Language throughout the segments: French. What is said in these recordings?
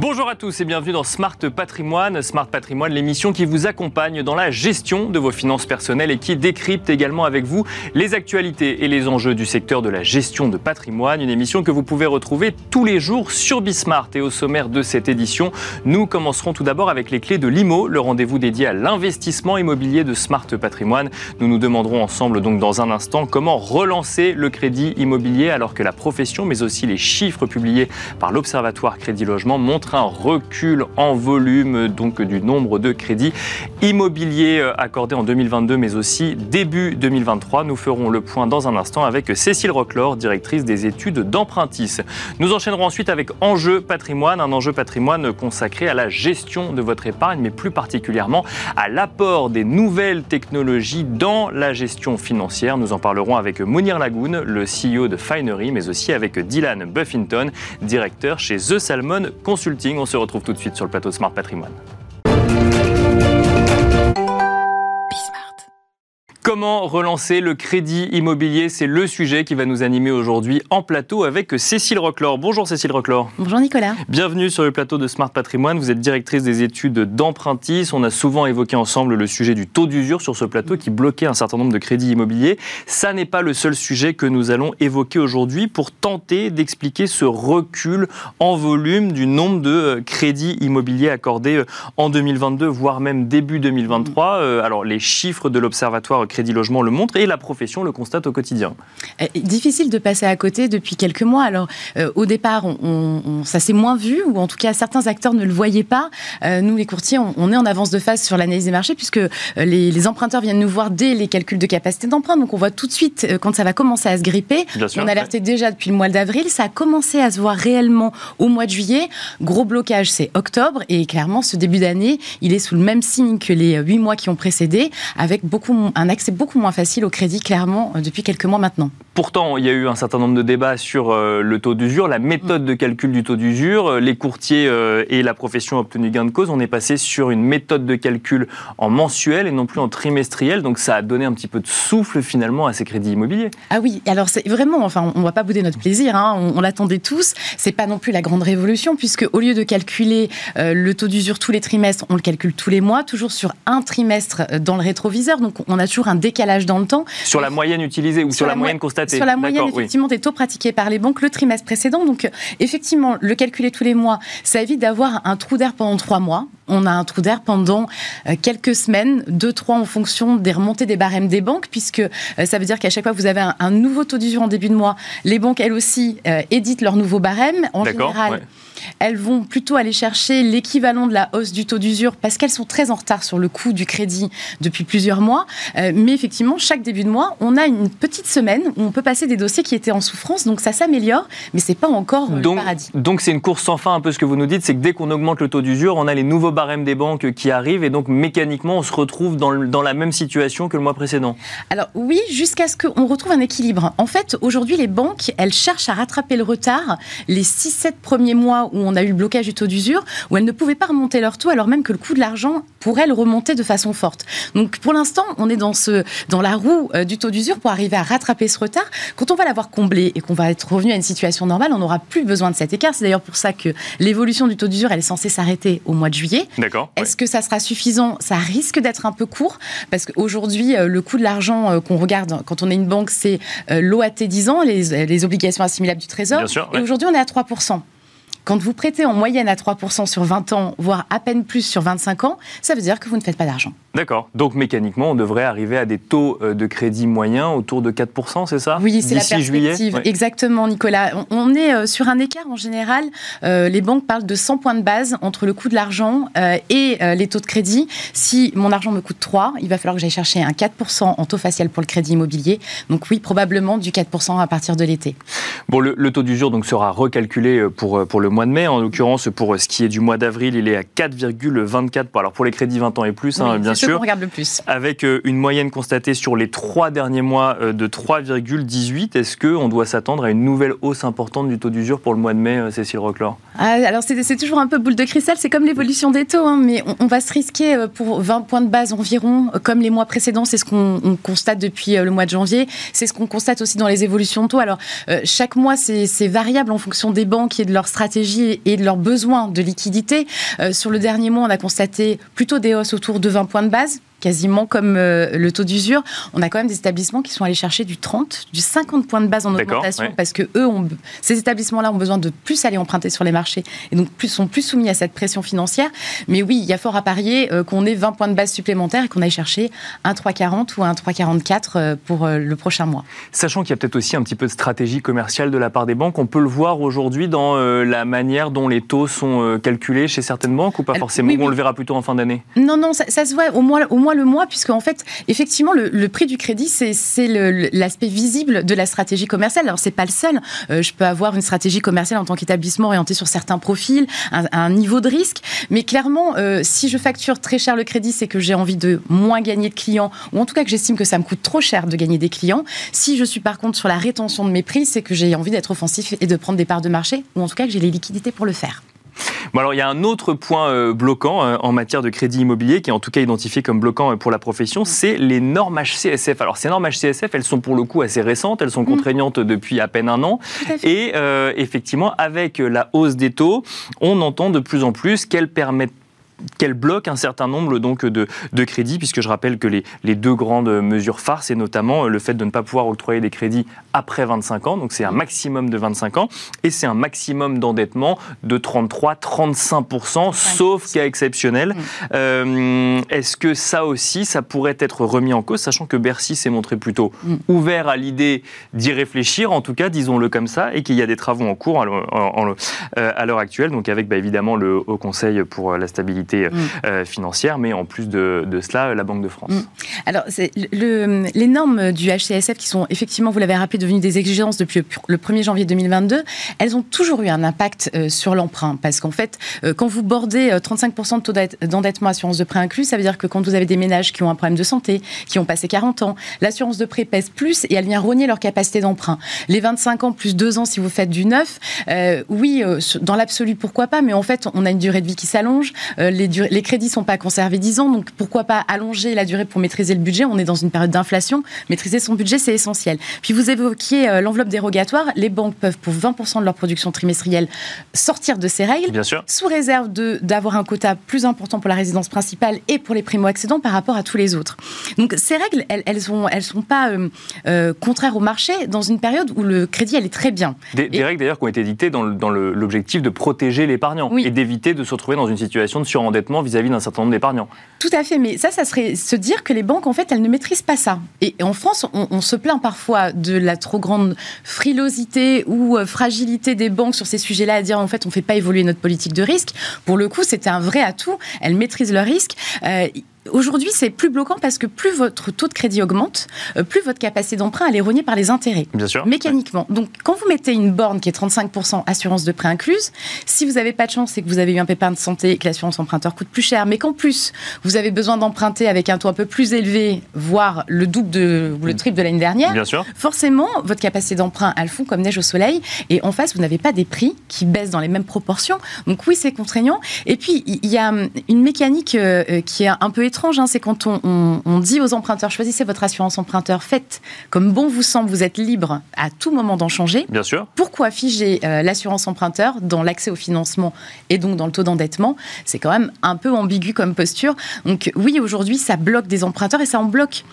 Bonjour à tous et bienvenue dans Smart Patrimoine. Smart Patrimoine, l'émission qui vous accompagne dans la gestion de vos finances personnelles et qui décrypte également avec vous les actualités et les enjeux du secteur de la gestion de patrimoine. Une émission que vous pouvez retrouver tous les jours sur Bismart. Et au sommaire de cette édition, nous commencerons tout d'abord avec les clés de l'IMO, le rendez-vous dédié à l'investissement immobilier de Smart Patrimoine. Nous nous demanderons ensemble donc dans un instant comment relancer le crédit immobilier alors que la profession mais aussi les chiffres publiés par l'Observatoire Crédit Logement montrent un recul en volume donc du nombre de crédits immobiliers euh, accordés en 2022 mais aussi début 2023. Nous ferons le point dans un instant avec Cécile Roclor, directrice des études d'Empruntis. Nous enchaînerons ensuite avec Enjeu patrimoine, un enjeu patrimoine consacré à la gestion de votre épargne mais plus particulièrement à l'apport des nouvelles technologies dans la gestion financière. Nous en parlerons avec Mounir Lagoun, le CEO de Finery mais aussi avec Dylan Buffington, directeur chez The Salmon Consulting. On se retrouve tout de suite sur le plateau Smart Patrimoine. Comment relancer le crédit immobilier? C'est le sujet qui va nous animer aujourd'hui en plateau avec Cécile Roclor. Bonjour Cécile Roclor. Bonjour Nicolas. Bienvenue sur le plateau de Smart Patrimoine. Vous êtes directrice des études d'Empruntis. On a souvent évoqué ensemble le sujet du taux d'usure sur ce plateau qui bloquait un certain nombre de crédits immobiliers. Ça n'est pas le seul sujet que nous allons évoquer aujourd'hui pour tenter d'expliquer ce recul en volume du nombre de euh, crédits immobiliers accordés euh, en 2022, voire même début 2023. Euh, alors les chiffres de l'Observatoire Crédit Logement le montre et la profession le constate au quotidien. Euh, difficile de passer à côté depuis quelques mois. Alors, euh, au départ, on, ça s'est moins vu, ou en tout cas, certains acteurs ne le voyaient pas. Euh, nous, les courtiers, on, est en avance de phase sur l'analyse des marchés, puisque les, emprunteurs viennent nous voir dès les calculs de capacité d'emprunt. Donc, on voit tout de suite quand ça va commencer à se gripper. on alertait déjà depuis le mois d'avril. Ça a commencé à se voir réellement au mois de juillet. Gros blocage, c'est octobre. Et clairement, ce début d'année, il est sous le même signe que les huit mois qui ont précédé, avec beaucoup un c'est beaucoup moins facile au crédit, clairement, euh, depuis quelques mois maintenant. Pourtant, il y a eu un certain nombre de débats sur euh, le taux d'usure, la méthode de calcul du taux d'usure. Euh, les courtiers et la profession ont obtenu gain de cause. On est passé sur une méthode de calcul en mensuel et non plus en trimestriel. Donc ça a donné un petit peu de souffle finalement à ces crédits immobiliers. Ah oui, alors c'est vraiment, enfin, on ne va pas bouder notre plaisir. Hein. on, l'attendait tous. C'est pas non plus la grande révolution puisque au lieu de calculer le taux d'usure tous les trimestres, on le calcule tous les mois, toujours sur un trimestre dans le rétroviseur. Donc on a toujours un décalage dans le temps. Sur la moyenne utilisée ou sur, la, moyenne constatée Sur la moyenne, effectivement, des taux pratiqués par les banques le trimestre précédent. Donc, euh, effectivement, le calculer tous les mois, ça évite d'avoir un trou d'air pendant trois mois. On a un trou d'air pendant euh, quelques semaines, deux, trois en fonction des remontées des barèmes des banques, puisque euh, ça veut dire qu'à chaque fois que vous avez un, nouveau taux d'usure en début de mois, les banques, elles aussi, éditent leur nouveau barème. En général, elles vont plutôt aller chercher l'équivalent de la hausse du taux d'usure parce qu'elles sont très en retard sur le coût du crédit depuis plusieurs mois. Euh, mais effectivement, chaque début de mois, on a une petite semaine où on peut passer des dossiers qui étaient en souffrance, donc ça s'améliore, mais c'est pas encore donc, le paradis. Donc c'est une course sans fin, un peu ce que vous nous dites, c'est que dès qu'on augmente le taux d'usure, on a les nouveaux barèmes des banques qui arrivent et donc mécaniquement on se retrouve dans, dans la même situation que le mois précédent. Alors oui, jusqu'à ce qu'on retrouve un équilibre. En fait, aujourd'hui, les banques, elles cherchent à rattraper le retard les 6-7 premiers mois où on a eu le blocage du taux d'usure, où elles ne pouvaient pas remonter leur taux, alors même que le coût de l'argent pourrait le remonter de façon forte. Donc pour l'instant, on est dans, ce, dans la roue euh, du taux d'usure pour arriver à rattraper ce retard. Quand on va l'avoir comblé et qu'on va être revenu à une situation normale, on n'aura plus besoin de cet écart. C'est d'ailleurs pour ça que l'évolution du taux d'usure, elle est censée s'arrêter au mois de juillet. D'accord. Est-ce que ça sera suffisant? Ça risque d'être un peu court, parce qu'aujourd'hui, euh, le coût de l'argent euh, qu'on regarde quand on est une banque, c'est l'OAT 10 ans, les, les obligations assimilables du Trésor. et aujourd'hui, on est à 3%. Quand vous prêtez en moyenne à 3% sur 20 ans, voire à peine plus sur 25 ans, ça veut dire que vous ne faites pas d'argent. D'accord. Donc mécaniquement, on devrait arriver à des taux euh, de crédit moyens autour de 4%, c'est ça? Oui, c'est la perspective. Exactement, Nicolas. On est euh, sur un écart en général. Euh, les banques parlent de 100 points de base entre le coût de l'argent et les taux de crédit. Si mon argent me coûte 3, il va falloir que j'aille chercher un 4% en taux facial pour le crédit immobilier. Donc oui, probablement du 4% à partir de l'été. Bon, le, le taux d'usure donc sera recalculé pour, pour le mois de mai. En l'occurrence, pour ce qui est du mois d'avril, il est à 4,24. Alors pour les crédits 20 ans et plus, hein, bien sûr. Sûr. On regarde le plus. Avec une moyenne constatée sur les trois derniers mois de 3,18, est-ce qu'on doit s'attendre à une nouvelle hausse importante du taux d'usure pour le mois de mai, Cécile Roclor ah, Alors c'est toujours un peu boule de cristal, c'est comme l'évolution des taux, hein, mais on, va se risquer pour 20 points de base environ, comme les mois précédents, c'est ce qu'on constate depuis le mois de janvier, c'est ce qu'on constate aussi dans les évolutions de taux. Alors chaque mois, c'est variable en fonction des banques et de leur stratégie et de leurs besoins de liquidité. sur le dernier mois, on a constaté plutôt des hausses autour de 20 points de base quasiment comme euh, le taux d'usure. On a quand même des établissements qui sont allés chercher du 30, du 50 points de base en augmentation parce que eux, ont, ces établissements-là ont besoin de plus aller emprunter sur les marchés et donc plus, sont plus soumis à cette pression financière. Mais oui, il y a fort à parier euh, qu'on ait 20 points de base supplémentaires et qu'on aille chercher un 3,40 ou un 3,44 euh, pour le prochain mois. Sachant qu'il y a peut-être aussi un petit peu de stratégie commerciale de la part des banques, on peut le voir aujourd'hui dans la manière dont les taux sont calculés chez certaines banques ou pas forcément, on le verra plutôt en fin d'année? Non, non, ça, se voit au moins, au moins le mois, puisque en fait, effectivement, le, prix du crédit, c'est l'aspect visible de la stratégie commerciale. Alors, c'est pas le seul. Euh, je peux avoir une stratégie commerciale en tant qu'établissement orienté sur certains profils, un, niveau de risque. Mais clairement, euh, si je facture très cher le crédit, c'est que j'ai envie de moins gagner de clients, ou en tout cas que j'estime que ça me coûte trop cher de gagner des clients. Si je suis par contre sur la rétention de mes prix, c'est que j'ai envie d'être offensif et de prendre des parts de marché, ou en tout cas que j'ai les liquidités pour le faire. Bon alors il y a un autre point euh, bloquant euh, en matière de crédit immobilier qui est en tout cas identifié comme bloquant euh, pour la profession, c'est les normes HCSF. Alors ces normes HCSF, elles sont pour le coup assez récentes, elles sont mm. contraignantes depuis à peine un an. Et effectivement, avec la hausse des taux, on entend de plus en plus qu'elles permettent qu'elle bloque un certain nombre donc de, de crédits, puisque je rappelle que les, les, deux grandes mesures phares, c'est notamment le fait de ne pas pouvoir octroyer des crédits après 25 ans, donc c'est un maximum de 25 ans, et c'est un maximum d'endettement de 33-35%, sauf cas exceptionnel. Mm. Euh, est-ce que ça aussi, ça pourrait être remis en cause, sachant que Bercy s'est montré plutôt mm. ouvert à l'idée d'y réfléchir, en tout cas, disons-le comme ça, et qu'il y a des travaux en cours euh, à l'heure actuelle, donc avec bah, évidemment le Haut Conseil pour la stabilité Mm. Euh, financière, mais en plus de, cela, la Banque de France. Mm. Alors, le, les normes du HCSF, qui sont effectivement, vous l'avez rappelé, devenues des exigences depuis le 1er janvier 2022, elles ont toujours eu un impact euh, sur l'emprunt. Parce qu'en fait, euh, quand vous bordez 35% de taux d'endettement assurance de prêt inclus, ça veut dire que quand vous avez des ménages qui ont un problème de santé, qui ont passé 40 ans, l'assurance de prêt pèse plus et elle vient rogner leur capacité d'emprunt. Les 25 ans plus 2 ans si vous faites du neuf, oui, dans l'absolu, pourquoi pas, mais en fait, on a une durée de vie qui s'allonge les, les crédits sont pas conservés 10 ans, donc pourquoi pas allonger la durée pour maîtriser le budget? On est dans une période d'inflation. Maîtriser son budget, c'est essentiel. Puis vous évoquiez euh, l'enveloppe dérogatoire. Les banques peuvent, pour 20% de leur production trimestrielle, sortir de ces règles, Bien sûr. sous réserve d'avoir un quota plus important pour la résidence principale et pour les primo-accédants par rapport à tous les autres. Donc ces règles, elles, elles, elles sont pas euh, euh, contraires au marché dans une période où le crédit, elle est très bien. Des, règles d'ailleurs qui ont été dictées dans l'objectif de protéger l'épargnant et d'éviter de se retrouver dans une situation de sur vis-à-vis d'un certain nombre d'épargnants. Tout à fait, mais ça, ça serait se dire que les banques, en fait, elles ne maîtrisent pas ça. Et en France, on, se plaint parfois de la trop grande frilosité ou euh, fragilité des banques sur ces sujets-là, à dire en fait, on ne fait pas évoluer notre politique de risque. Pour le coup, c'était un vrai atout. Elles maîtrisent le risque. Euh, Aujourd'hui, c'est plus bloquant parce que plus votre taux de crédit augmente, euh, plus votre capacité d'emprunt est rogner par les intérêts. Bien sûr. Mécaniquement. Donc, quand vous mettez une borne qui est 35% assurance de prêt incluse, si vous n'avez pas de chance et que vous avez eu un pépin de santé et que l'assurance emprunteur coûte plus cher, mais qu'en plus, vous avez besoin d'emprunter avec un taux un peu plus élevé, voire le double de, ou le triple de l'année dernière, Bien sûr. forcément, votre capacité d'emprunt, elle fond comme neige au soleil. Et en face, vous n'avez pas des prix qui baissent dans les mêmes proportions. Donc, oui, c'est contraignant. Et puis, il y a une mécanique euh, euh, qui est un peu étrange, hein, c'est quand on on, dit aux emprunteurs, choisissez votre assurance emprunteur, faites comme bon vous semble, vous êtes libre à tout moment d'en changer. Bien sûr. Pourquoi figer euh, l'assurance emprunteur dans l'accès au financement et donc dans le taux d'endettement? C'est quand même un peu ambigu comme posture. Donc oui, aujourd'hui, ça bloque des emprunteurs et ça en bloque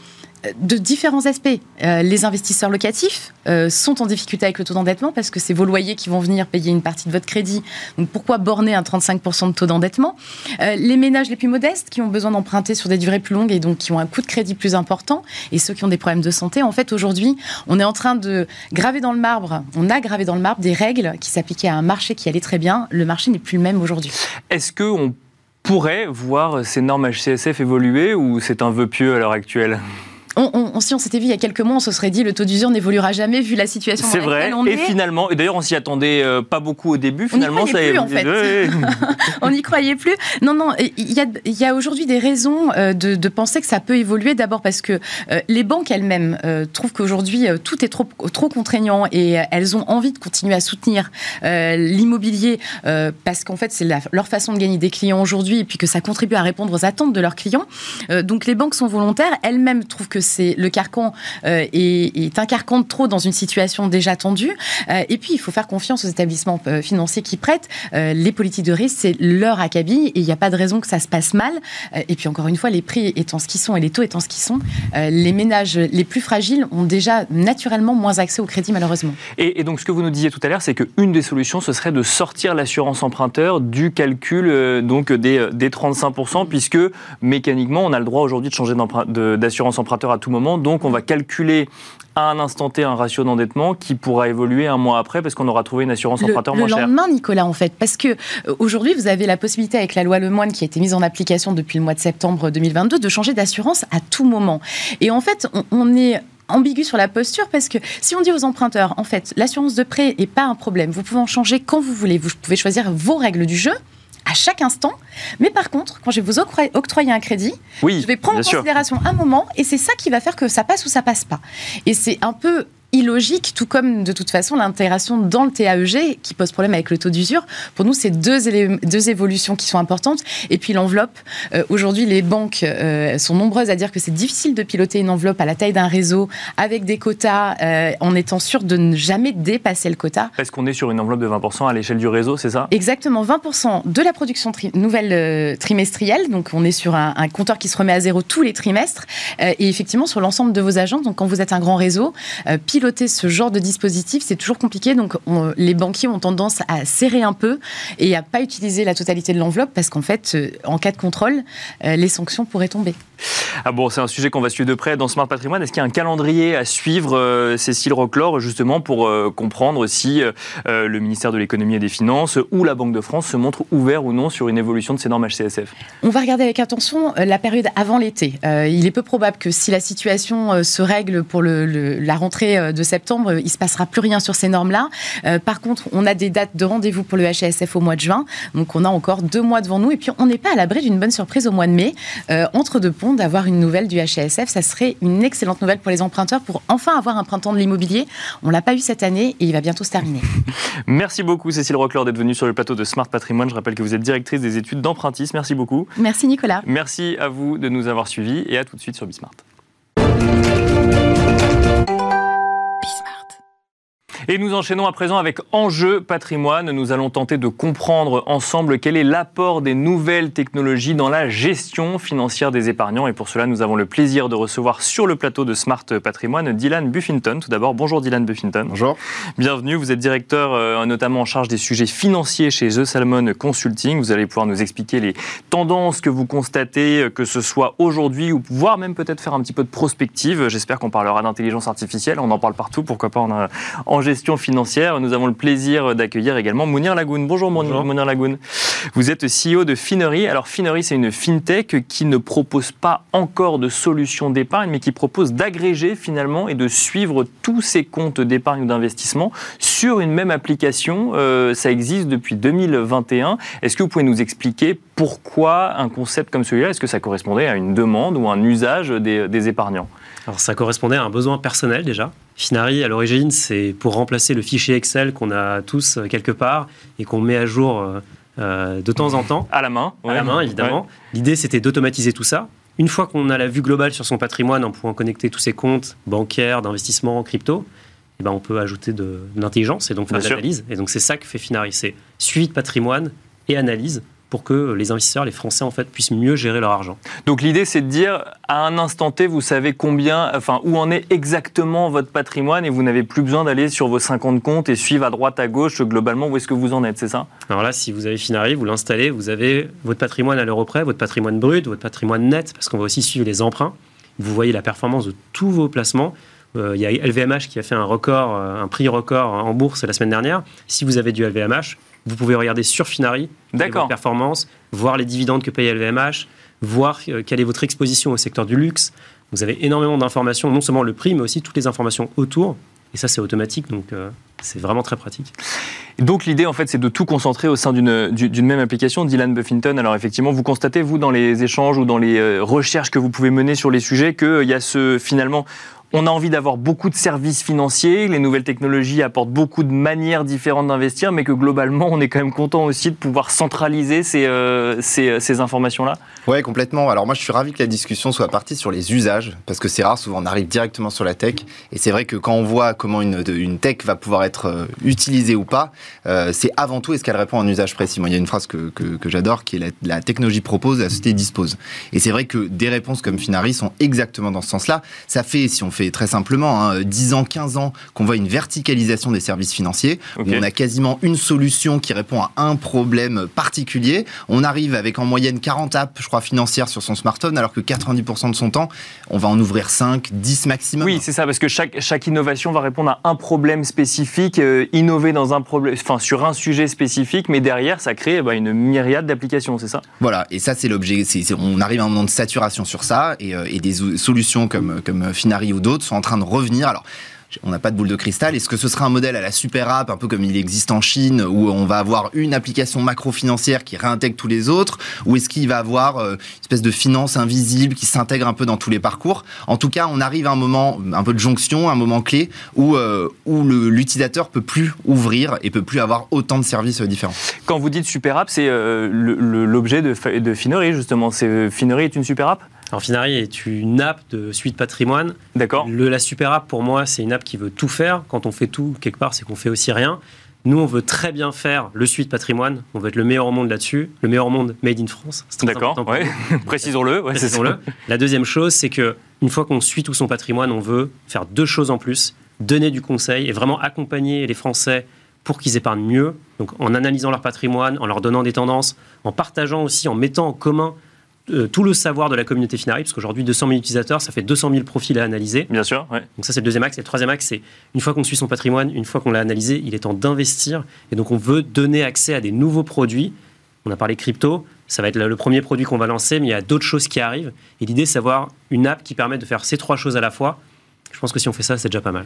de différents aspects. Euh, les investisseurs locatifs euh, sont en difficulté avec le taux d'endettement parce que c'est vos loyers qui vont venir payer une partie de votre crédit. Donc pourquoi borner un 35% de taux d'endettement? Euh, Les ménages les plus modestes qui ont besoin d'emprunter sur des durées plus longues et donc qui ont un coût de crédit plus important et ceux qui ont des problèmes de santé. En fait, aujourd'hui, on est en train de graver dans le marbre, on a gravé dans le marbre des règles qui s'appliquaient à un marché qui allait très bien. Le marché n'est plus le même aujourd'hui. Est-ce qu'on pourrait voir ces normes HCSF évoluer ou c'est un vœu pieux à l'heure actuelle? On, si on s'était vu il y a quelques mois, on se serait dit le taux d'usure n'évoluera jamais vu la situation on est. C'est vrai. Et finalement, et d'ailleurs, on s'y attendait euh, pas beaucoup au début. Finalement, on n'y croyait plus, en fait. on n'y croyait plus. Non, non. Il y a, y a aujourd'hui des raisons euh, de, de, penser que ça peut évoluer. D'abord parce que euh, les banques elles-mêmes trouvent qu'aujourd'hui tout est trop trop contraignant et elles ont envie de continuer à soutenir l'immobilier parce qu'en fait c'est leur façon de gagner des clients aujourd'hui et puis que ça contribue à répondre aux attentes de leurs clients. donc les banques sont volontaires. Elles-mêmes trouvent que c'est le carcan euh, est, un carcan de trop dans une situation déjà tendue. Euh, et puis, il faut faire confiance aux établissements euh, financiers qui prêtent. les politiques de risque, c'est leur acabit et il n'y a pas de raison que ça se passe mal. et puis, encore une fois, les prix étant ce qu'ils sont et les taux étant ce qu'ils sont, les ménages les plus fragiles ont déjà naturellement moins accès au crédit, malheureusement. Et, donc, ce que vous nous disiez tout à l'heure, c'est qu'une des solutions, ce serait de sortir l'assurance emprunteur du calcul donc des, des 35%, puisque mécaniquement, on a le droit aujourd'hui de changer d'assurance emprunteur à tout moment. Donc, on va calculer à un instant T un ratio d'endettement qui pourra évoluer un mois après parce qu'on aura trouvé une assurance emprunteur moins chère. Le lendemain, Nicolas, en fait, parce que euh, aujourd'hui, vous avez la possibilité avec la loi Lemoine qui a été mise en application depuis le mois de septembre 2022 de changer d'assurance à tout moment. Et en fait, on, est ambigu sur la posture parce que si on dit aux emprunteurs, en fait, l'assurance de prêt n'est pas un problème, vous pouvez en changer quand vous voulez, vous pouvez choisir vos règles du jeu, à chaque instant. Mais par contre, quand je vais vous octroyer un crédit, je vais prendre en considération un moment et c'est ça qui va faire que ça passe ou ça passe pas. Et c'est un peu illogique, tout comme de toute façon l'intégration dans le TAEG qui pose problème avec le taux d'usure. Pour nous, c'est deux, deux évolutions qui sont importantes. Et puis l'enveloppe. Euh, aujourd'hui, les banques euh, sont nombreuses à dire que c'est difficile de piloter une enveloppe à la taille d'un réseau avec des quotas euh, en étant sûr de ne jamais dépasser le quota. Est-ce qu'on est sur une enveloppe de 20% à l'échelle du réseau, c'est ça? Exactement, 20% de la production nouvelle trimestrielle. Donc on est sur un, un, compteur qui se remet à zéro tous les trimestres. et effectivement, sur l'ensemble de vos agents. Donc quand vous êtes un grand réseau, piloter ce genre de dispositif, c'est toujours compliqué. Donc, les banquiers ont tendance à serrer un peu et à pas utiliser la totalité de l'enveloppe parce qu'en fait, euh, en cas de contrôle, euh, les sanctions pourraient tomber. Ah bon, c'est un sujet qu'on va suivre de près dans Smart Patrimoine. Est-ce qu'il y a un calendrier à suivre, euh, Cécile Roclore, justement pour comprendre si le ministère de l'économie et des finances ou la Banque de France se montrent ouverts ou non sur une évolution de ces normes HCSF On va regarder avec attention la période avant l'été. il est peu probable que si la situation se règle pour le, la rentrée de septembre, il ne se passera plus rien sur ces normes-là. Euh, par contre, on a des dates de rendez-vous pour le HSF au mois de juin. Donc, on a encore deux mois devant nous. Et puis, on n'est pas à l'abri d'une bonne surprise au mois de mai. Euh, entre deux ponts, d'avoir une nouvelle du HSF, ça serait une excellente nouvelle pour les emprunteurs pour enfin avoir un printemps de l'immobilier. On l'a pas eu cette année et il va bientôt se terminer. Merci beaucoup, Cécile Roclor, d'être venue sur le plateau de Smart Patrimoine. Je rappelle que vous êtes directrice des études d'empruntisme. Merci beaucoup. Merci, Nicolas. Merci à vous de nous avoir suivis et à tout de suite sur Bismart. Et nous enchaînons à présent avec Enjeu patrimoine. Nous allons tenter de comprendre ensemble quel est l'apport des nouvelles technologies dans la gestion financière des épargnants. Et pour cela, nous avons le plaisir de recevoir sur le plateau de Smart Patrimoine Dylan Buffington. Tout d'abord, bonjour Dylan Buffington. Bonjour. Bienvenue. Vous êtes directeur euh, notamment en charge des sujets financiers chez The Salmon Consulting. Vous allez pouvoir nous expliquer les tendances que vous constatez, euh, que ce soit aujourd'hui ou voire même peut-être faire un petit peu de prospective. J'espère qu'on parlera d'intelligence artificielle. On en parle partout. Pourquoi pas en, en gestion financière. Nous avons le plaisir d'accueillir également Mounir Lagoun. Bonjour, Bonjour. Mounir Lagoun. Vous êtes CEO de Finery. Alors Finery, c'est une fintech qui ne propose pas encore de solution d'épargne, mais qui propose d'agréger finalement et de suivre tous ces comptes d'épargne ou d'investissement sur une même application. Euh, ça existe depuis 2021. Est-ce que vous pouvez nous expliquer pourquoi un concept comme celui-là Est-ce que ça correspondait à une demande ou un usage des, des épargnants? Alors ça correspondait à un besoin personnel déjà. Finari, à l'origine, c'est pour remplacer le fichier Excel qu'on a tous euh, quelque part et qu'on met à jour euh, euh, de temps en temps. À la main. À la main, évidemment. L'idée, c'était d'automatiser tout ça. Une fois qu'on a la vue globale sur son patrimoine en pouvant connecter tous ses comptes bancaires, d'investissement, crypto, eh ben on peut ajouter de, l'intelligence et donc faire de l'analyse. Et donc, c'est ça que fait Finari. C'est suivi de patrimoine et analyse pour que les investisseurs, les Français en fait, puissent mieux gérer leur argent. Donc l'idée, c'est de dire à un instant T, vous savez combien, enfin où en est exactement votre patrimoine et vous n'avez plus besoin d'aller sur vos 50 comptes et suivre à droite à gauche globalement où est-ce que vous en êtes, c'est ça? Alors là, si vous avez Finari, vous l'installez, vous avez votre patrimoine à l'euro près, votre patrimoine brut, votre patrimoine net, parce qu'on va aussi suivre les emprunts. Vous voyez la performance de tous vos placements. Euh, il y a LVMH qui a fait un record, euh, un prix record en bourse la semaine dernière. Si vous avez du LVMH, vous pouvez regarder sur Finari les performances, voir les dividendes que paye LVMH, voir euh, quelle est votre exposition au secteur du luxe, Vous avez énormément d'informations, non seulement le prix, mais aussi toutes les informations autour. Et ça, c'est automatique, donc euh, c'est vraiment très pratique. Donc l'idée, en fait, c'est de tout concentrer au sein d'une même application. Dylan Buffington, alors effectivement, vous constatez, vous, dans les échanges ou dans les euh, recherches que vous pouvez mener sur les sujets, qu'il y a ce, finalement, on a envie d'avoir beaucoup de services financiers, les nouvelles technologies apportent beaucoup de manières différentes d'investir, mais que globalement, on est quand même content aussi de pouvoir centraliser ces, euh, euh, ces, informations-là Oui, complètement. Alors moi, je suis ravi que la discussion soit partie sur les usages, parce que c'est rare, souvent on arrive directement sur la tech, et c'est vrai que quand on voit comment une, tech va pouvoir être euh, utilisée ou pas, c'est avant tout est-ce qu'elle répond à un usage précis? Moi, il y a une phrase que, que, j'adore, qui est la, technologie propose, la société dispose. Et c'est vrai que des réponses comme Finari sont exactement dans ce sens-là. Ça fait, si on fait très simplement, hein, 10 ans, 15 ans, qu'on voit une verticalisation des services financiers, où on a quasiment une solution qui répond à un problème particulier. On arrive avec en moyenne 40 apps, je crois, financières sur son smartphone, alors que 90% de son temps, on va en ouvrir 5, 10 maximum. Oui, c'est ça, parce que chaque, chaque innovation va répondre à un problème spécifique, euh, innover dans un problème, enfin, sur un sujet spécifique, mais derrière, ça crée bah, une myriade d'applications, c'est ça? Voilà, et ça, c'est l'objet. On arrive à un moment de saturation sur ça, et, euh, et des solutions comme, comme Finari ou d'autres sont en train de revenir. Alors, on n'a pas de boule de cristal. Est-ce que ce sera un modèle à la super app, un peu comme il existe en Chine, où on va avoir une application macro-financière qui réintègre tous les autres Ou est-ce qu'il va avoir euh, une espèce de finance invisible qui s'intègre un peu dans tous les parcours? En tout cas, on arrive à un moment, un peu de jonction, un moment clé, où, euh, où l'utilisateur peut plus ouvrir et peut plus avoir autant de services euh, différents. Quand vous dites super app, c'est l'objet de, de Finery, justement. Finery est une super app? Alors Finari est une app de suite patrimoine. D'accord. La super app, pour moi, c'est une app qui veut tout faire. Quand on fait tout, quelque part, c'est qu'on fait aussi rien. Nous, on veut très bien faire le suite patrimoine. On veut être le meilleur au monde là-dessus. Le meilleur au monde made in France. D'accord, ouais. précisons-le. Précisons-le. La deuxième chose, c'est que une fois qu'on suit tout son patrimoine, on veut faire deux choses en plus donner du conseil et vraiment accompagner les Français pour qu'ils épargnent mieux. Donc, en analysant leur patrimoine, en leur donnant des tendances, en partageant aussi, en mettant en commun euh, tout le savoir de la communauté Finari, parce qu'aujourd'hui 200 000 utilisateurs, ça fait 200 000 profils à analyser. Bien sûr. Ouais. Donc ça c'est le deuxième axe. Et le troisième axe, c'est une fois qu'on suit son patrimoine, une fois qu'on l'a analysé, il est temps d'investir. Et donc on veut donner accès à des nouveaux produits. On a parlé crypto, ça va être le premier produit qu'on va lancer, mais il y a d'autres choses qui arrivent. Et l'idée, c'est d'avoir une app qui permet de faire ces trois choses à la fois je pense que si on fait ça, c'est déjà pas mal.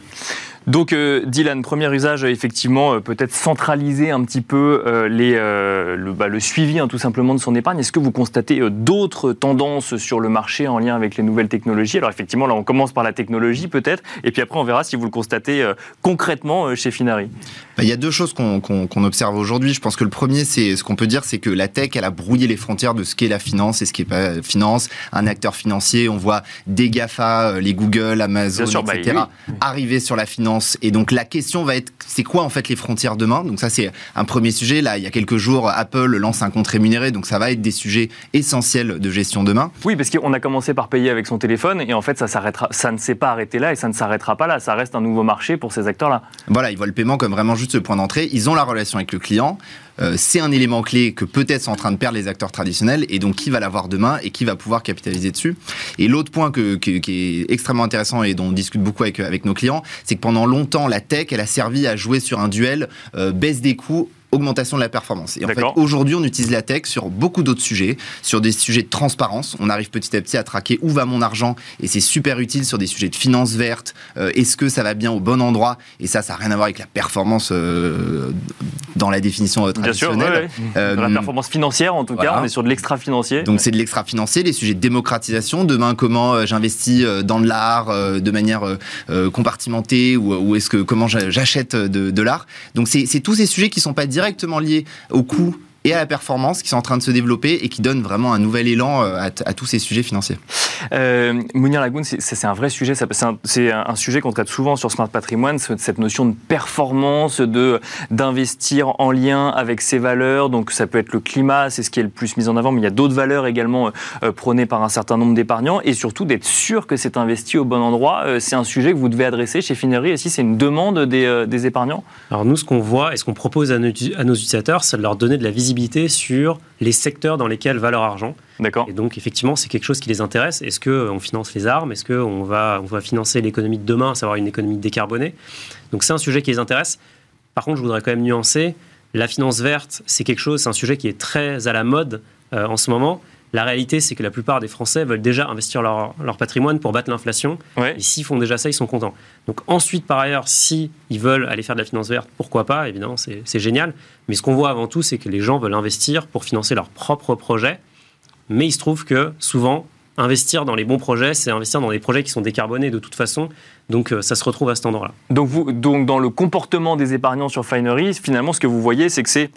Donc, euh, Dylan, premier usage, effectivement, euh, peut-être centraliser un petit peu euh, les, le, bah, le, suivi hein, tout simplement de son épargne. Est-ce que vous constatez d'autres tendances sur le marché en lien avec les nouvelles technologies? Alors, effectivement, là, on commence par la technologie, peut-être, et puis après, on verra si vous le constatez concrètement chez Finari. Bah, il y a deux choses qu'on observe aujourd'hui. Je pense que le premier, c'est ce qu'on peut dire, c'est que la tech, elle a brouillé les frontières de ce qu'est la finance et ce qui n'est pas finance. Un acteur financier, on voit des GAFA, les Google, Amazon, bah, arriver sur la finance. Et donc la question va être, c'est quoi en fait les frontières demain? Donc ça c'est un premier sujet. Là, il y a quelques jours, Apple lance un compte rémunéré, donc ça va être des sujets essentiels de gestion demain. Oui, parce qu'on a commencé par payer avec son téléphone, et en fait ça s'arrêtera, ça ne s'est pas arrêté là, et ça ne s'arrêtera pas là. Ça reste un nouveau marché pour ces acteurs-là. Voilà, ils voient le paiement comme vraiment juste ce point d'entrée. Ils ont la relation avec le client. Euh, c'est un élément clé que peut-être sont en train de perdre les acteurs traditionnels et donc qui va l'avoir demain et qui va pouvoir capitaliser dessus. Et l'autre point qui est extrêmement intéressant et dont on discute beaucoup avec, avec nos clients, c'est que pendant longtemps, la tech, elle a servi à jouer sur un duel euh, baisse des coûts augmentation de la performance. Et en fait, aujourd'hui, on utilise la tech sur beaucoup d'autres sujets, sur des sujets de transparence. On arrive petit à petit à traquer où va mon argent, et c'est super utile sur des sujets de finances vertes. Euh, est-ce que ça va bien au bon endroit? Et ça, ça n'a rien à voir avec la performance euh, dans la définition traditionnelle. Bien sûr, dans la performance financière, en tout cas, on est sur de l'extra-financier. Donc c'est de l'extra-financier, les sujets de démocratisation. Demain, comment euh, j'investis dans de l'art de manière compartimentée, ou, ou est-ce que comment j'achète de, de l'art. Donc c'est tous ces sujets qui sont pas directement lié au coût et à la performance qui sont en train de se développer et qui donnent vraiment un nouvel élan euh, à, tous ces sujets financiers. Euh, Mounir Lagoun, c'est un vrai sujet. C'est un, sujet qu'on traite souvent sur Smart Patrimoine, cette notion de performance, de d'investir en lien avec ses valeurs. Donc ça peut être le climat, c'est ce qui est le plus mis en avant, mais il y a d'autres valeurs également euh, prônées par un certain nombre d'épargnants et surtout d'être sûr que c'est investi au bon endroit. c'est un sujet que vous devez adresser chez Finery. Et si c'est une demande des, des, épargnants? Alors nous, ce qu'on voit et ce qu'on propose à nos, à nos utilisateurs, c'est de leur donner de la visibilité sur les secteurs dans lesquels va leur argent. D'accord. Et donc, effectivement, c'est quelque chose qui les intéresse. Est-ce qu'on finance les armes? Est-ce qu'on va, on va financer l'économie de demain, à savoir une économie décarbonée? Donc, c'est un sujet qui les intéresse. Par contre, je voudrais quand même nuancer. La finance verte, c'est quelque chose, c'est un sujet qui est très à la mode euh, en ce moment. La réalité, c'est que la plupart des Français veulent déjà investir leur, patrimoine pour battre l'inflation. Et s'ils font déjà ça, ils sont contents. Donc ensuite, par ailleurs, si ils veulent aller faire de la finance verte, pourquoi pas Évidemment, c'est génial. Mais ce qu'on voit avant tout, c'est que les gens veulent investir pour financer leurs propres projets. Mais il se trouve que souvent, investir dans les bons projets, c'est investir dans des projets qui sont décarbonés de toute façon. Donc euh, ça se retrouve à cet endroit-là. Donc, vous, donc dans le comportement des épargnants sur Finery, finalement, ce que vous voyez, c'est que c'est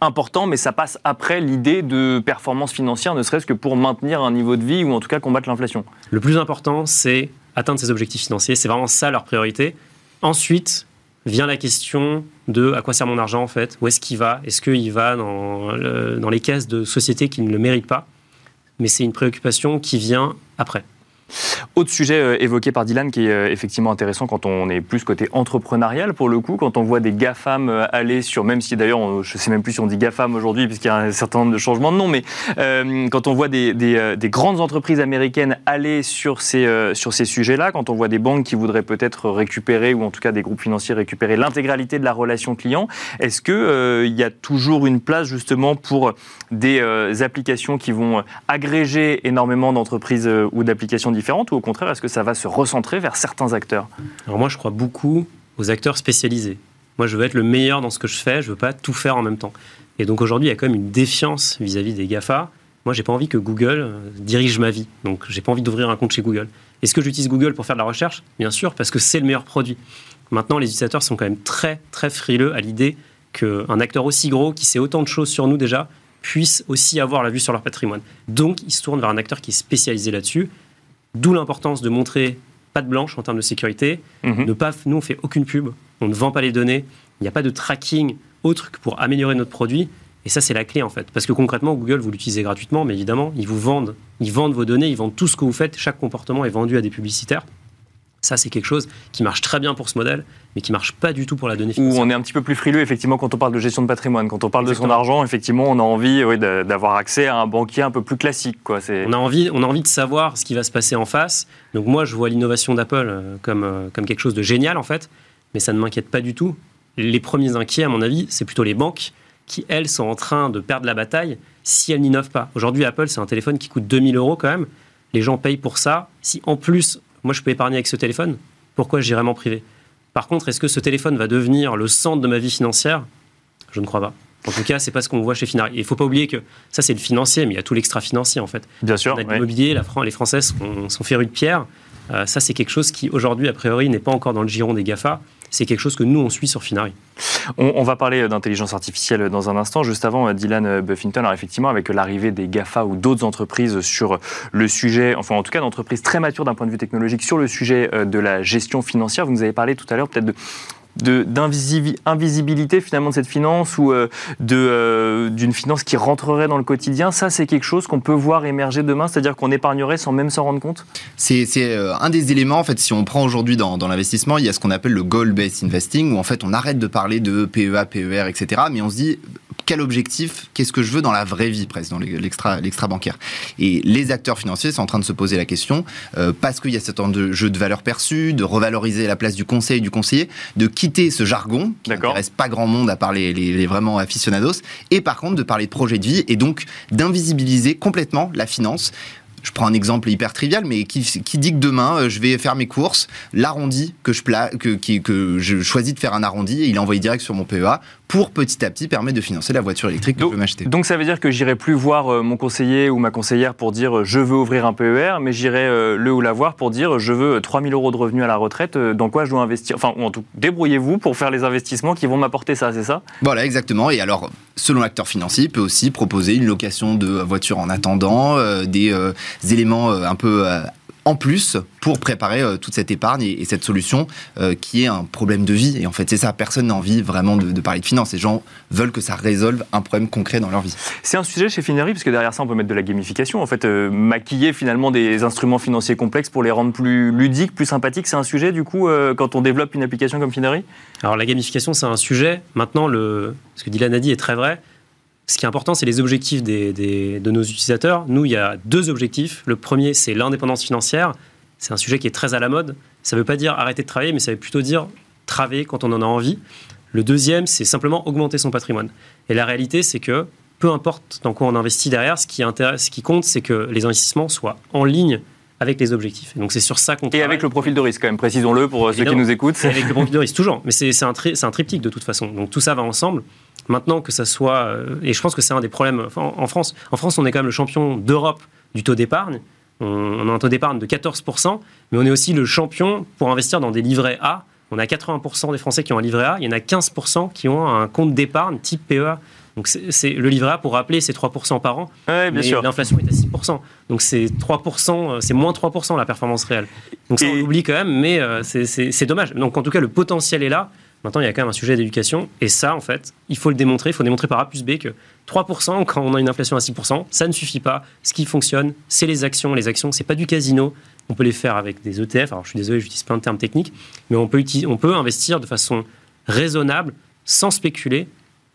important, mais ça passe après l'idée de performance financière, ne serait-ce que pour maintenir un niveau de vie ou en tout cas combattre l'inflation. Le plus important, c'est atteindre ses objectifs financiers. C'est vraiment ça leur priorité. Ensuite, vient la question de à quoi sert mon argent en fait? Où est-ce qu'il va? Est-ce qu'il va dans, dans les caisses de sociétés qui ne le méritent pas? Mais c'est une préoccupation qui vient après. Autre sujet euh, évoqué par Dylan qui est euh, effectivement intéressant quand on est plus côté entrepreneurial pour le coup, quand on voit des GAFAM euh, aller sur, même si d'ailleurs je ne sais même plus si on dit GAFAM aujourd'hui puisqu'il y a un certain nombre de changements de nom, mais quand on voit des, des, grandes entreprises américaines aller sur ces, ces sujets-là, quand on voit des banques qui voudraient peut-être récupérer, ou en tout cas des groupes financiers récupérer l'intégralité de la relation client, est-ce qu'il il y a toujours une place justement pour des applications qui vont agréger énormément d'entreprises ou d'applications ou au contraire, est-ce que ça va se recentrer vers certains acteurs? Alors moi, je crois beaucoup aux acteurs spécialisés. Moi, je veux être le meilleur dans ce que je fais, je veux pas tout faire en même temps. Et donc aujourd'hui, il y a quand même une défiance vis-à-vis des GAFA. Moi, j'ai pas envie que Google euh, dirige ma vie. Donc, j'ai pas envie d'ouvrir un compte chez Google. Est-ce que j'utilise Google pour faire de la recherche? Bien sûr, parce que c'est le meilleur produit. Maintenant, les utilisateurs sont quand même très, très frileux à l'idée qu'un acteur aussi gros, qui sait autant de choses sur nous déjà, puisse aussi avoir la vue sur leur patrimoine. Donc, ils se tournent vers un acteur qui est spécialisé là-dessus. D'où l'importance de montrer pas de blanche en termes de sécurité. Mhm. Ne pas, nous, on fait aucune pub, on ne vend pas les données, il n'y a pas de tracking autre que pour améliorer notre produit. Et ça, c'est la clé en fait. Parce que concrètement, Google, vous l'utilisez gratuitement, mais évidemment, ils vous vendent. Ils vendent vos données, ils vendent tout ce que vous faites. Chaque comportement est vendu à des publicitaires. Ça, c'est quelque chose qui marche très bien pour ce modèle, mais qui marche pas du tout pour la donnée financière. Où on est un petit peu plus frileux, effectivement, quand on parle de gestion de patrimoine. Quand on parle de son argent, effectivement, on a envie d'avoir accès à un banquier un peu plus classique. Quoi. On, a envie, on a envie de savoir ce qui va se passer en face. Donc moi, je vois l'innovation d'Apple euh, comme, euh, comme quelque chose de génial, en fait, mais ça ne m'inquiète pas du tout. Les premiers inquiets, à mon avis, c'est plutôt les banques qui, elles, sont en train de perdre la bataille si elles n'innovent pas. Aujourd'hui, Apple, c'est un téléphone qui coûte 2000 euros quand même. Les gens payent pour ça. Si en plus moi, je peux épargner avec ce téléphone. Pourquoi j'irais m'en priver? Par contre, est-ce que ce téléphone va devenir le centre de ma vie financière? Je ne crois pas. En tout cas, c'est pas ce qu'on voit chez Finari. Il ne faut pas oublier que ça, c'est le financier, mais il y a tout l'extra-financier, en fait. Bien sûr. On a l'immobilier, les Français sont, sont férus de pierre. Euh, ça, c'est quelque chose qui, aujourd'hui, a priori, n'est pas encore dans le giron des GAFA c'est quelque chose que nous, on suit sur Finari. On, va parler d'intelligence artificielle dans un instant. Juste avant, Dylan Buffington, alors effectivement, avec l'arrivée des GAFA ou d'autres entreprises sur le sujet, enfin en tout cas d'entreprises très matures d'un point de vue technologique sur le sujet euh, de la gestion financière, vous nous avez parlé tout à l'heure peut-être de d'invisibilité finalement de cette finance ou euh, euh, d'une finance qui rentrerait dans le quotidien, ça c'est quelque chose qu'on peut voir émerger demain, c'est-à-dire qu'on épargnerait sans même s'en rendre compte? C'est euh, un des éléments, en fait, si on prend aujourd'hui dans, dans l'investissement, il y a ce qu'on appelle le goal-based investing, où en fait on arrête de parler de PEA, PER, etc., mais on se dit quel objectif, qu'est-ce que je veux dans la vraie vie, presque, dans l'extra, l'extra bancaire. Et les acteurs financiers sont en train de se poser la question, euh, parce qu'il y a cet jeu de valeur perçue, de revaloriser la place du conseil, du conseiller, de quitter ce jargon qui n'intéresse pas grand monde à parler les, vraiment aficionados, et par contre de parler de projet de vie, et donc d'invisibiliser complètement la finance je prends un exemple hyper trivial, mais qui, dit que demain, euh, je vais faire mes courses, l'arrondi que je, que, que je choisis de faire un arrondi, et il est envoyé direct sur mon PEA pour petit à petit permettre de financer la voiture électrique que donc, je veux m'acheter. Donc ça veut dire que j'irai plus voir euh, mon conseiller ou ma conseillère pour dire euh, je veux ouvrir un PER, mais j'irai le ou la voir pour dire je veux 3000 euros de revenus à la retraite, dans quoi je dois investir? Enfin, ou en tout débrouillez-vous pour faire les investissements qui vont m'apporter ça, c'est ça? Voilà, exactement. Et alors, selon l'acteur financier, il peut aussi proposer une location de voiture en attendant, des éléments euh, un peu euh, en plus pour préparer euh, toute cette épargne et, cette solution qui est un problème de vie. Et en fait, c'est ça, personne n'a envie vraiment de, parler de finances. Les gens veulent que ça résolve un problème concret dans leur vie. C'est un sujet chez Finery, parce que derrière ça, on peut mettre de la gamification. En fait, maquiller finalement des instruments financiers complexes pour les rendre plus ludiques, plus sympathiques, c'est un sujet du coup quand on développe une application comme Finery? Alors la gamification, c'est un sujet. Maintenant, le... ce que Dylan a dit est très vrai ce qui est important, c'est les objectifs de nos utilisateurs. Nous, il y a deux objectifs. Le premier, c'est l'indépendance financière. C'est un sujet qui est très à la mode. Ça ne veut pas dire arrêter de travailler, mais ça veut plutôt dire travailler quand on en a envie. Le deuxième, c'est simplement augmenter son patrimoine. Et la réalité, c'est que peu importe dans quoi on investit derrière, ce qui, intéresse, ce qui compte, c'est que les investissements soient en ligne avec les objectifs. Et donc c'est sur ça qu'on Et avec le profil de risque quand même, précisons-le pour ceux qui nous écoutent. avec le profil de risque, toujours. Mais c'est un, un triptyque de toute façon. Donc tout ça va ensemble. Maintenant que ça soit... Euh, et je pense que c'est un des problèmes en, France. En France, on est quand même le champion d'Europe du taux d'épargne. On, a un taux d'épargne de 14%, mais on est aussi le champion pour investir dans des livrets A. On a 80% des Français qui ont un livret A, il y en a 15% qui ont un compte d'épargne type PEA. Donc c'est le livret A, pour rappeler, c'est 3% par an. Ouais, bien sûr. L'inflation est à 6%. Donc c'est 3%, euh, c'est moins 3% la performance réelle. Donc ça, on l'oublie quand même, mais euh, c'est dommage. Donc en tout cas, le potentiel est là. Maintenant, il y a quand même un sujet d'éducation. Et ça, en fait, il faut le démontrer. Il faut démontrer par A plus B que 3%, quand on a une inflation à 6%, ça ne suffit pas. Ce qui fonctionne, c'est les actions. Les actions, c'est pas du casino. On peut les faire avec des ETF. Alors, je suis désolé, j'utilise plein de termes techniques. Mais on peut, on peut investir de façon raisonnable, sans spéculer,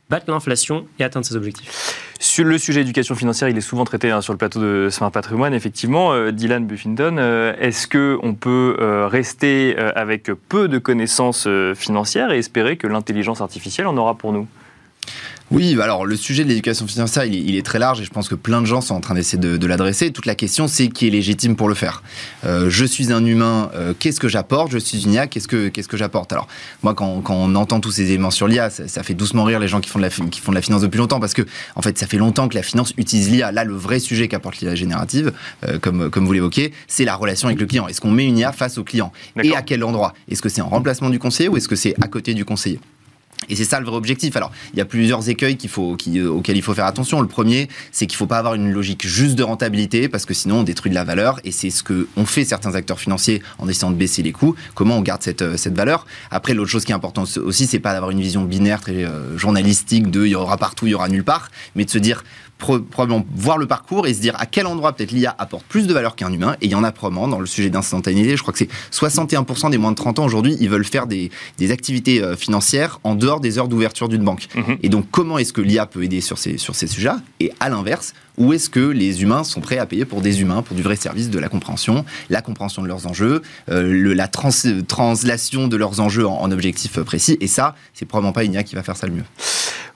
battre l'inflation et atteindre ses objectifs. Sur le sujet éducation financière, il est souvent traité hein, sur le plateau de Smart Patrimoine. Effectivement, euh, Dylan Buffington, euh, est-ce qu'on peut euh, rester avec peu de connaissances financières et espérer que l'intelligence artificielle en aura pour nous? Oui, alors le sujet de l'éducation financière, il est, très large et je pense que plein de gens sont en train d'essayer de, l'adresser. Toute la question, c'est qui est légitime pour le faire. Euh, je suis un humain, euh, qu'est-ce que j'apporte? Je suis une IA, qu'est-ce que, qu'est-ce que j'apporte? Alors, moi, quand, on entend tous ces éléments sur l'IA, ça, fait doucement rire les gens qui font, de la, qui font de la finance depuis longtemps parce que, en fait, ça fait longtemps que la finance utilise l'IA. Là, le vrai sujet qu'apporte l'IA générative, euh, comme, comme vous l'évoquez, c'est la relation avec le client. Est-ce qu'on met une IA face au client? Et à quel endroit? Est-ce que c'est en remplacement du conseiller ou est-ce que c'est à côté du conseiller? Et c'est ça le vrai objectif. Alors, il y a plusieurs écueils euh, auxquels il faut faire attention. Le premier, c'est qu'il ne faut pas avoir une logique juste de rentabilité, parce que sinon on détruit de la valeur. Et c'est ce que ont fait certains acteurs financiers en essayant de baisser les coûts. Comment on garde cette, euh, cette valeur? Après, l'autre chose qui est importante aussi, c'est pas d'avoir une vision binaire très euh, journalistique de il y aura partout, il y aura nulle part, mais de se dire probablement voir le parcours et se dire à quel endroit peut-être l'IA apporte plus de valeur qu'un humain. Et il y en a probablement dans le sujet d'instantanéité. Je crois que c'est 61% des moins de 30 ans aujourd'hui, ils veulent faire des, des, activités euh, financières en dehors des heures d'ouverture d'une banque. Mhm. Et donc, comment est-ce que l'IA peut aider sur ces, sur ces sujets Et à l'inverse, où est-ce que les humains sont prêts à payer pour des humains, pour du vrai service de la compréhension, la compréhension de leurs enjeux, euh, le, la translation de leurs enjeux en, en objectifs précis? Et ça, c'est probablement pas une IA qui va faire ça le mieux.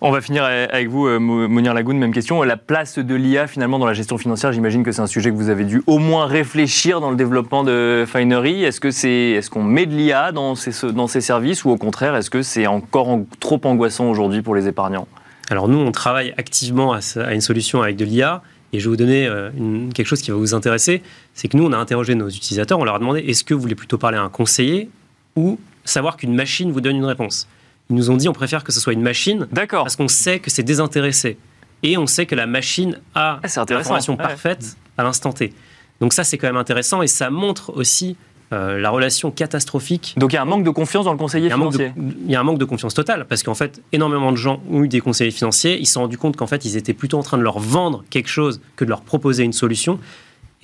On va finir avec vous, euh, Mounir Lagoun, même question. La place de l'IA finalement dans la gestion financière, j'imagine que c'est un sujet que vous avez dû au moins réfléchir dans le développement de Finery. Est-ce qu'on met de l'IA dans ces, dans ces services ou au contraire, est-ce que c'est encore trop angoissant aujourd'hui pour les épargnants? Alors nous, on travaille activement à, une solution avec de l'IA. Et je vais vous donner euh, quelque chose qui va vous intéresser. C'est que nous, on a interrogé nos utilisateurs, on leur a demandé est-ce que vous voulez plutôt parler à un conseiller ou savoir qu'une machine vous donne une réponse? Ils nous ont dit on préfère que ce soit une machine. D'accord. Parce qu'on sait que c'est désintéressé. Et on sait que la machine a ah, l'information parfaite à l'instant T. Donc ça, c'est quand même intéressant et ça montre aussi euh, la relation catastrophique. Donc il y a un manque de confiance dans le conseiller financier. il y a un manque de confiance totale parce qu'en fait, énormément de gens ont eu des conseillers financiers. Ils se sont rendus compte qu'en fait, ils étaient plutôt en train de leur vendre quelque chose que de leur proposer une solution.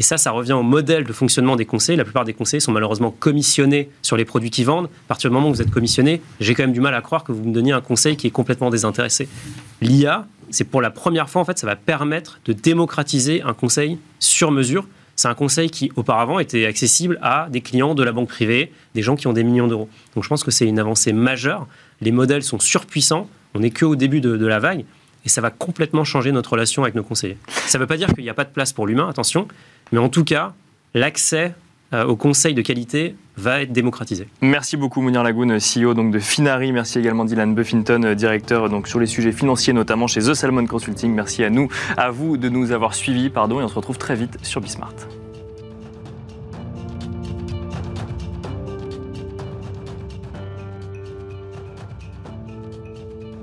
Et ça, ça revient au modèle de fonctionnement des conseils. La plupart des conseils sont malheureusement commissionnés sur les produits qu'ils vendent. À partir du moment où vous êtes commissionné, j'ai quand même du mal à croire que vous me donniez un conseil qui est complètement désintéressé. L'IA, c'est pour la première fois, en fait, ça va permettre de démocratiser un conseil sur mesure. C'est un conseil qui, auparavant, était accessible à des clients de la banque privée, des gens qui ont des millions d'euros. Donc je pense que c'est une avancée majeure. Les modèles sont surpuissants. On n'est qu'au début de, de la vague et ça va complètement changer notre relation avec nos conseillers. Ça ne veut pas dire qu'il n'y a pas de place pour l'humain, attention, mais en tout cas, l'accès euh, aux conseils de qualité va être démocratisé. Merci beaucoup Mounir Lagoun, CEO donc de Finari. Merci également Dylan Buffington, euh, directeur sur les sujets financiers notamment chez The Salmon Consulting. Merci à nous, à vous de nous avoir suivis, pardon, et on se retrouve très vite sur Bismart.